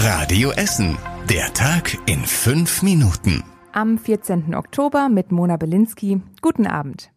Radio Essen. Der Tag in fünf Minuten. Am 14. Oktober mit Mona Belinsky. Guten Abend.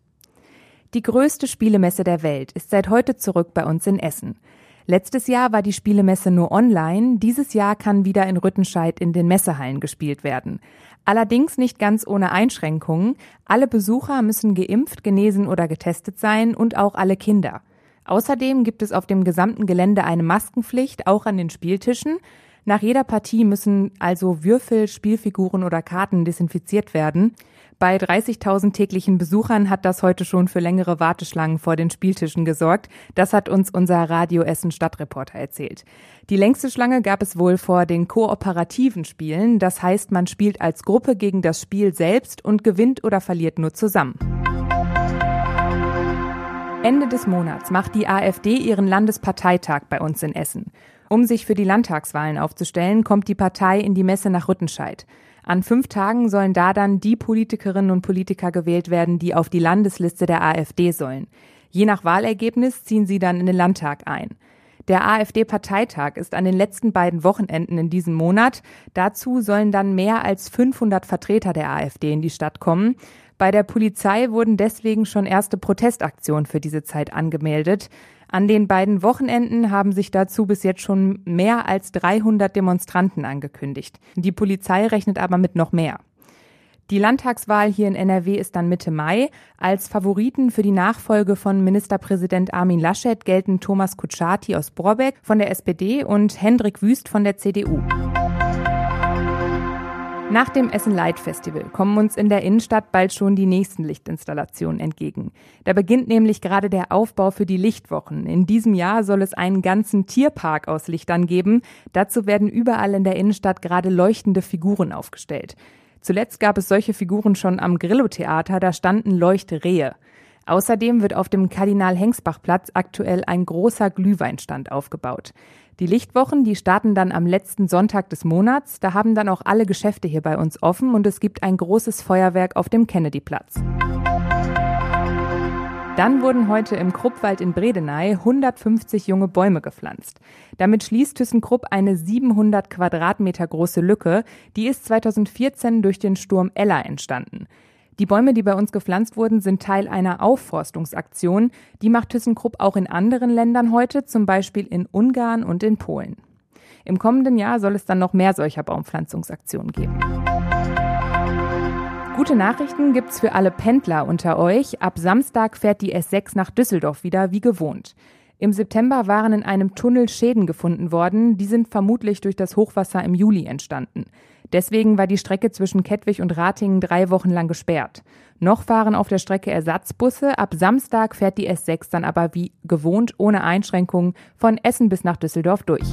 Die größte Spielemesse der Welt ist seit heute zurück bei uns in Essen. Letztes Jahr war die Spielemesse nur online, dieses Jahr kann wieder in Rüttenscheid in den Messehallen gespielt werden. Allerdings nicht ganz ohne Einschränkungen. Alle Besucher müssen geimpft, genesen oder getestet sein und auch alle Kinder. Außerdem gibt es auf dem gesamten Gelände eine Maskenpflicht, auch an den Spieltischen. Nach jeder Partie müssen also Würfel, Spielfiguren oder Karten desinfiziert werden. Bei 30.000 täglichen Besuchern hat das heute schon für längere Warteschlangen vor den Spieltischen gesorgt. Das hat uns unser Radio Essen Stadtreporter erzählt. Die längste Schlange gab es wohl vor den kooperativen Spielen. Das heißt, man spielt als Gruppe gegen das Spiel selbst und gewinnt oder verliert nur zusammen. Ende des Monats macht die AfD ihren Landesparteitag bei uns in Essen. Um sich für die Landtagswahlen aufzustellen, kommt die Partei in die Messe nach Rüttenscheid. An fünf Tagen sollen da dann die Politikerinnen und Politiker gewählt werden, die auf die Landesliste der AfD sollen. Je nach Wahlergebnis ziehen sie dann in den Landtag ein. Der AfD-Parteitag ist an den letzten beiden Wochenenden in diesem Monat. Dazu sollen dann mehr als 500 Vertreter der AfD in die Stadt kommen. Bei der Polizei wurden deswegen schon erste Protestaktionen für diese Zeit angemeldet. An den beiden Wochenenden haben sich dazu bis jetzt schon mehr als 300 Demonstranten angekündigt. Die Polizei rechnet aber mit noch mehr. Die Landtagswahl hier in NRW ist dann Mitte Mai. Als Favoriten für die Nachfolge von Ministerpräsident Armin Laschet gelten Thomas Kutschaty aus Borbeck von der SPD und Hendrik Wüst von der CDU. Nach dem Essen Light Festival kommen uns in der Innenstadt bald schon die nächsten Lichtinstallationen entgegen. Da beginnt nämlich gerade der Aufbau für die Lichtwochen. In diesem Jahr soll es einen ganzen Tierpark aus Lichtern geben. Dazu werden überall in der Innenstadt gerade leuchtende Figuren aufgestellt. Zuletzt gab es solche Figuren schon am Grillo-Theater, da standen Leuchtrehe. Außerdem wird auf dem Kardinal-Hengsbach-Platz aktuell ein großer Glühweinstand aufgebaut. Die Lichtwochen, die starten dann am letzten Sonntag des Monats. Da haben dann auch alle Geschäfte hier bei uns offen und es gibt ein großes Feuerwerk auf dem Kennedy-Platz. Dann wurden heute im Kruppwald in Bredeney 150 junge Bäume gepflanzt. Damit schließt ThyssenKrupp eine 700 Quadratmeter große Lücke. Die ist 2014 durch den Sturm Ella entstanden. Die Bäume, die bei uns gepflanzt wurden, sind Teil einer Aufforstungsaktion. Die macht ThyssenKrupp auch in anderen Ländern heute, zum Beispiel in Ungarn und in Polen. Im kommenden Jahr soll es dann noch mehr solcher Baumpflanzungsaktionen geben. Gute Nachrichten gibt's für alle Pendler unter euch. Ab Samstag fährt die S6 nach Düsseldorf wieder wie gewohnt. Im September waren in einem Tunnel Schäden gefunden worden. Die sind vermutlich durch das Hochwasser im Juli entstanden. Deswegen war die Strecke zwischen Kettwig und Ratingen drei Wochen lang gesperrt. Noch fahren auf der Strecke Ersatzbusse. Ab Samstag fährt die S6 dann aber wie gewohnt ohne Einschränkungen von Essen bis nach Düsseldorf durch.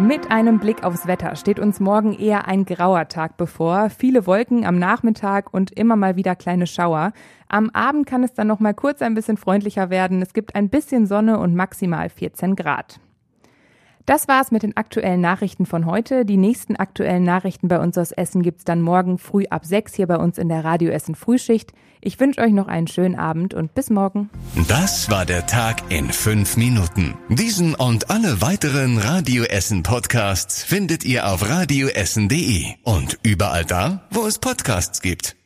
Mit einem Blick aufs Wetter steht uns morgen eher ein grauer Tag bevor. Viele Wolken am Nachmittag und immer mal wieder kleine Schauer. Am Abend kann es dann noch mal kurz ein bisschen freundlicher werden. Es gibt ein bisschen Sonne und maximal 14 Grad. Das war's mit den aktuellen Nachrichten von heute. Die nächsten aktuellen Nachrichten bei uns aus Essen gibt's dann morgen früh ab sechs hier bei uns in der Radio Essen Frühschicht. Ich wünsche euch noch einen schönen Abend und bis morgen. Das war der Tag in fünf Minuten. Diesen und alle weiteren Radio Essen Podcasts findet ihr auf radioessen.de und überall da, wo es Podcasts gibt.